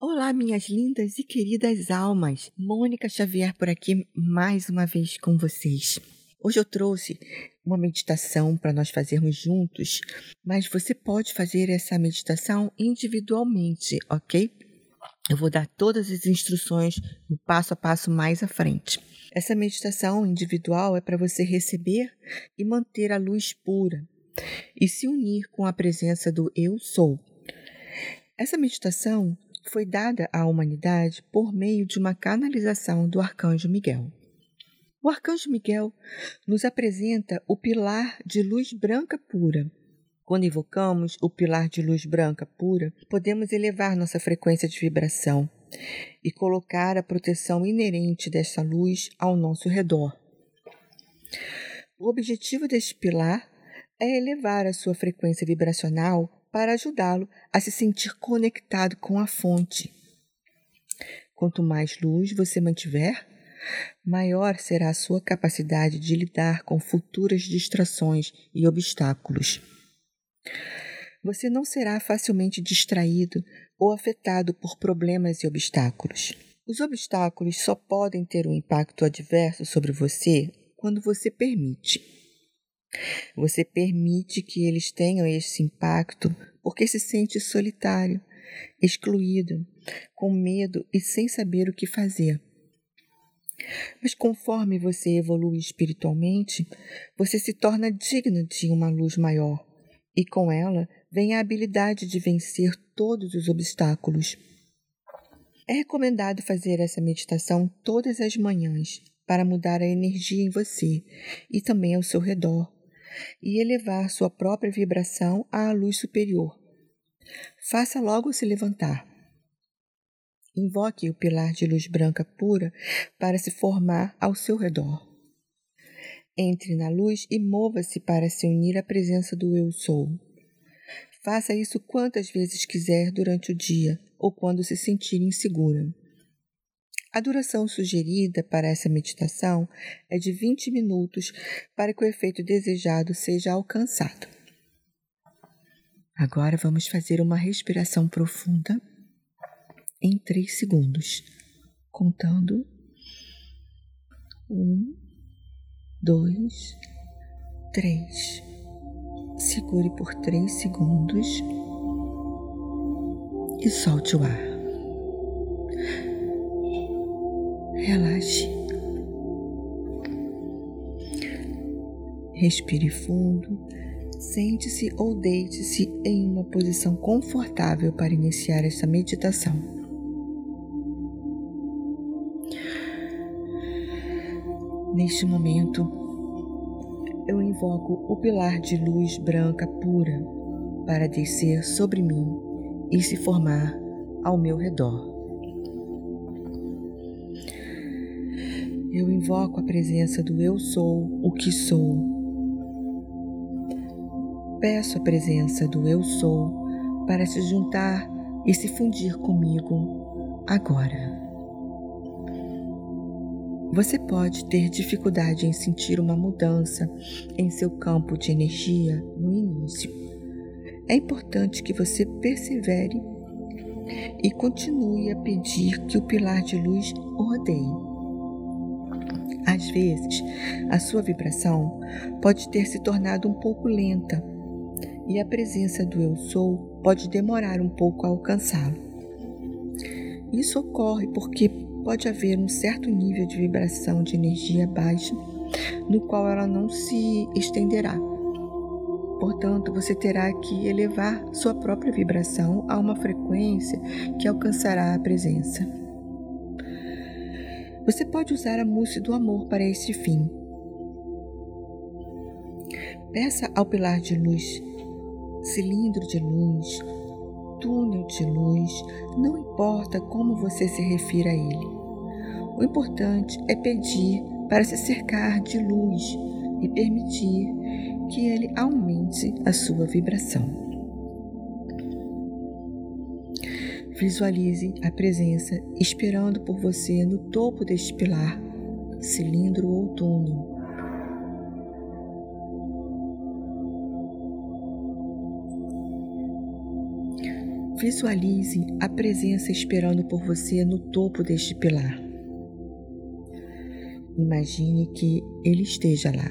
Olá, minhas lindas e queridas almas. Mônica Xavier por aqui mais uma vez com vocês. Hoje eu trouxe uma meditação para nós fazermos juntos, mas você pode fazer essa meditação individualmente, ok? Eu vou dar todas as instruções no passo a passo mais à frente. Essa meditação individual é para você receber e manter a luz pura e se unir com a presença do Eu Sou. Essa meditação foi dada à humanidade por meio de uma canalização do Arcanjo Miguel. O Arcanjo Miguel nos apresenta o pilar de luz branca pura. Quando invocamos o pilar de luz branca pura, podemos elevar nossa frequência de vibração e colocar a proteção inerente dessa luz ao nosso redor. O objetivo deste pilar é elevar a sua frequência vibracional para ajudá-lo a se sentir conectado com a fonte. Quanto mais luz você mantiver, maior será a sua capacidade de lidar com futuras distrações e obstáculos. Você não será facilmente distraído ou afetado por problemas e obstáculos. Os obstáculos só podem ter um impacto adverso sobre você quando você permite. Você permite que eles tenham esse impacto porque se sente solitário, excluído, com medo e sem saber o que fazer. Mas conforme você evolui espiritualmente, você se torna digno de uma luz maior, e com ela vem a habilidade de vencer todos os obstáculos. É recomendado fazer essa meditação todas as manhãs para mudar a energia em você e também ao seu redor e elevar sua própria vibração à luz superior. Faça logo se levantar. Invoque o pilar de luz branca pura para se formar ao seu redor. Entre na luz e mova-se para se unir à presença do Eu Sou. Faça isso quantas vezes quiser durante o dia ou quando se sentir insegura. A duração sugerida para essa meditação é de 20 minutos para que o efeito desejado seja alcançado. Agora vamos fazer uma respiração profunda em 3 segundos, contando. Um, dois, três. Segure por 3 segundos e solte o ar. Relaxe. Respire fundo. Sente-se ou deite-se em uma posição confortável para iniciar essa meditação. Neste momento, eu invoco o pilar de luz branca pura para descer sobre mim e se formar ao meu redor. Eu invoco a presença do Eu Sou, o que sou. Peço a presença do Eu Sou para se juntar e se fundir comigo agora. Você pode ter dificuldade em sentir uma mudança em seu campo de energia no início. É importante que você persevere e continue a pedir que o pilar de luz rodeie às vezes, a sua vibração pode ter se tornado um pouco lenta e a presença do Eu Sou pode demorar um pouco a alcançá-lo. Isso ocorre porque pode haver um certo nível de vibração de energia baixa, no qual ela não se estenderá. Portanto, você terá que elevar sua própria vibração a uma frequência que alcançará a presença. Você pode usar a mousse do amor para este fim. Peça ao pilar de luz, cilindro de luz, túnel de luz, não importa como você se refira a ele. O importante é pedir para se cercar de luz e permitir que ele aumente a sua vibração. Visualize a presença esperando por você no topo deste pilar, cilindro ou túnel. Visualize a presença esperando por você no topo deste pilar. Imagine que ele esteja lá.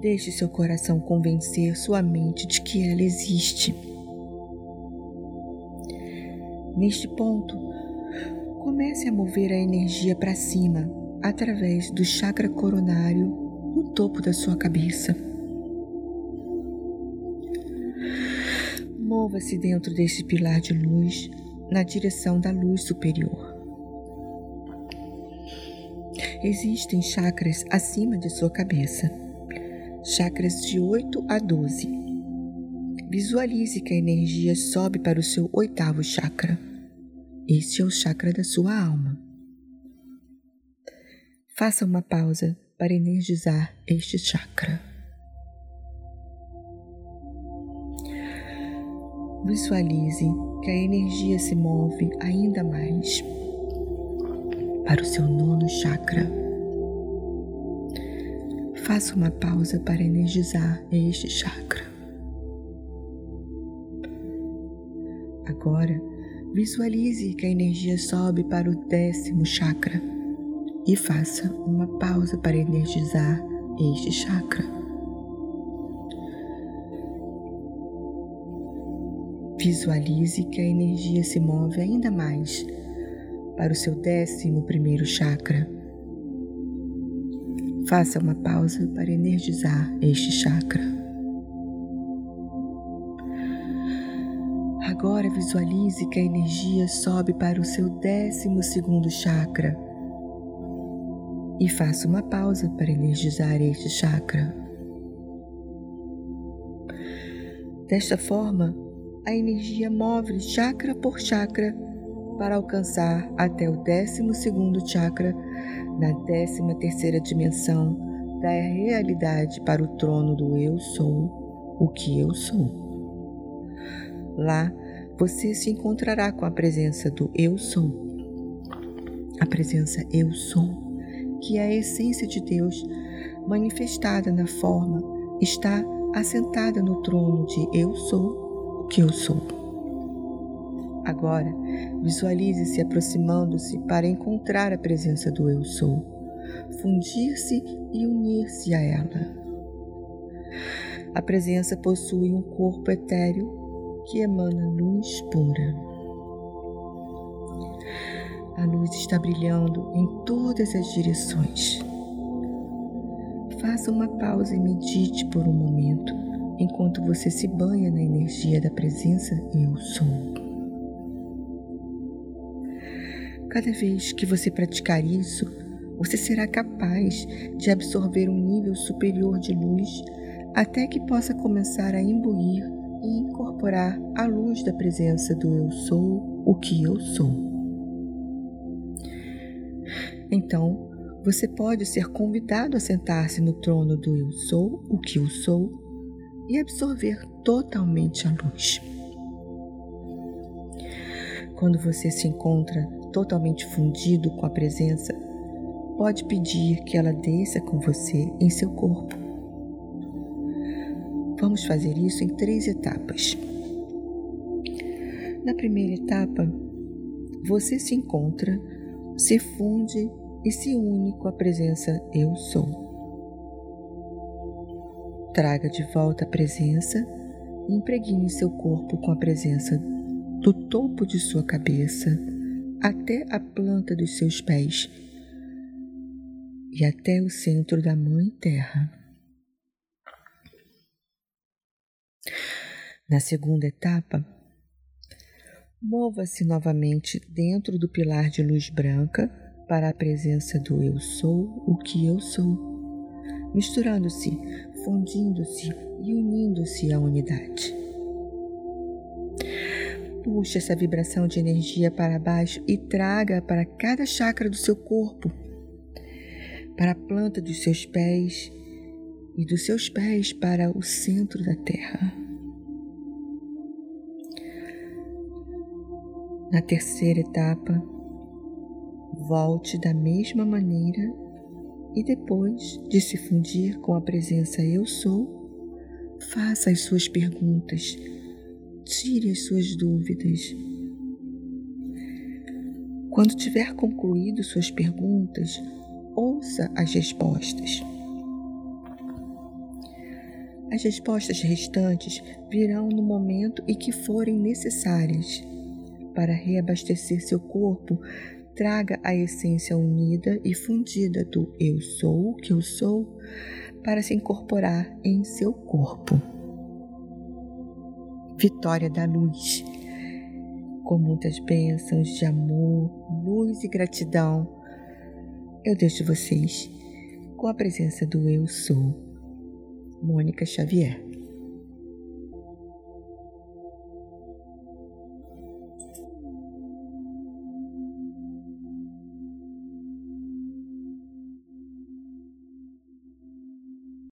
Deixe seu coração convencer sua mente de que ela existe. Neste ponto, comece a mover a energia para cima através do chakra coronário no topo da sua cabeça. Mova-se dentro desse pilar de luz na direção da luz superior. Existem chakras acima de sua cabeça, chakras de 8 a 12. Visualize que a energia sobe para o seu oitavo chakra. Este é o chakra da sua alma. Faça uma pausa para energizar este chakra. Visualize que a energia se move ainda mais para o seu nono chakra. Faça uma pausa para energizar este chakra. Agora, Visualize que a energia sobe para o décimo chakra e faça uma pausa para energizar este chakra. Visualize que a energia se move ainda mais para o seu décimo primeiro chakra. Faça uma pausa para energizar este chakra. Agora visualize que a energia sobe para o seu décimo segundo chakra e faça uma pausa para energizar este chakra. Desta forma, a energia move chakra por chakra para alcançar até o décimo segundo chakra na décima terceira dimensão da realidade para o trono do Eu Sou, o que eu sou. Lá, você se encontrará com a presença do Eu Sou. A presença Eu Sou, que é a essência de Deus manifestada na forma, está assentada no trono de Eu Sou, o que eu sou. Agora, visualize-se aproximando-se para encontrar a presença do Eu Sou, fundir-se e unir-se a ela. A presença possui um corpo etéreo que emana luz pura. A luz está brilhando em todas as direções. Faça uma pausa e medite por um momento enquanto você se banha na energia da presença Eu Sou. Cada vez que você praticar isso, você será capaz de absorver um nível superior de luz até que possa começar a imbuir e incorporar a luz da presença do Eu Sou, o que eu sou. Então, você pode ser convidado a sentar-se no trono do Eu Sou, o que eu sou, e absorver totalmente a luz. Quando você se encontra totalmente fundido com a presença, pode pedir que ela desça com você em seu corpo Vamos fazer isso em três etapas. Na primeira etapa, você se encontra, se funde e se une com a presença Eu Sou. Traga de volta a presença e impregne seu corpo com a presença do topo de sua cabeça até a planta dos seus pés e até o centro da Mãe Terra. Na segunda etapa, mova-se novamente dentro do pilar de luz branca para a presença do Eu Sou, o que eu sou, misturando-se, fundindo-se e unindo-se à unidade. Puxe essa vibração de energia para baixo e traga para cada chakra do seu corpo, para a planta dos seus pés e dos seus pés para o centro da terra. Na terceira etapa, volte da mesma maneira e depois de se fundir com a presença Eu Sou, faça as suas perguntas, tire as suas dúvidas. Quando tiver concluído suas perguntas, ouça as respostas. As respostas restantes virão no momento em que forem necessárias. Para reabastecer seu corpo, traga a essência unida e fundida do Eu sou que eu sou para se incorporar em seu corpo. Vitória da luz. Com muitas bênçãos de amor, luz e gratidão, eu deixo vocês com a presença do Eu Sou. Mônica Xavier.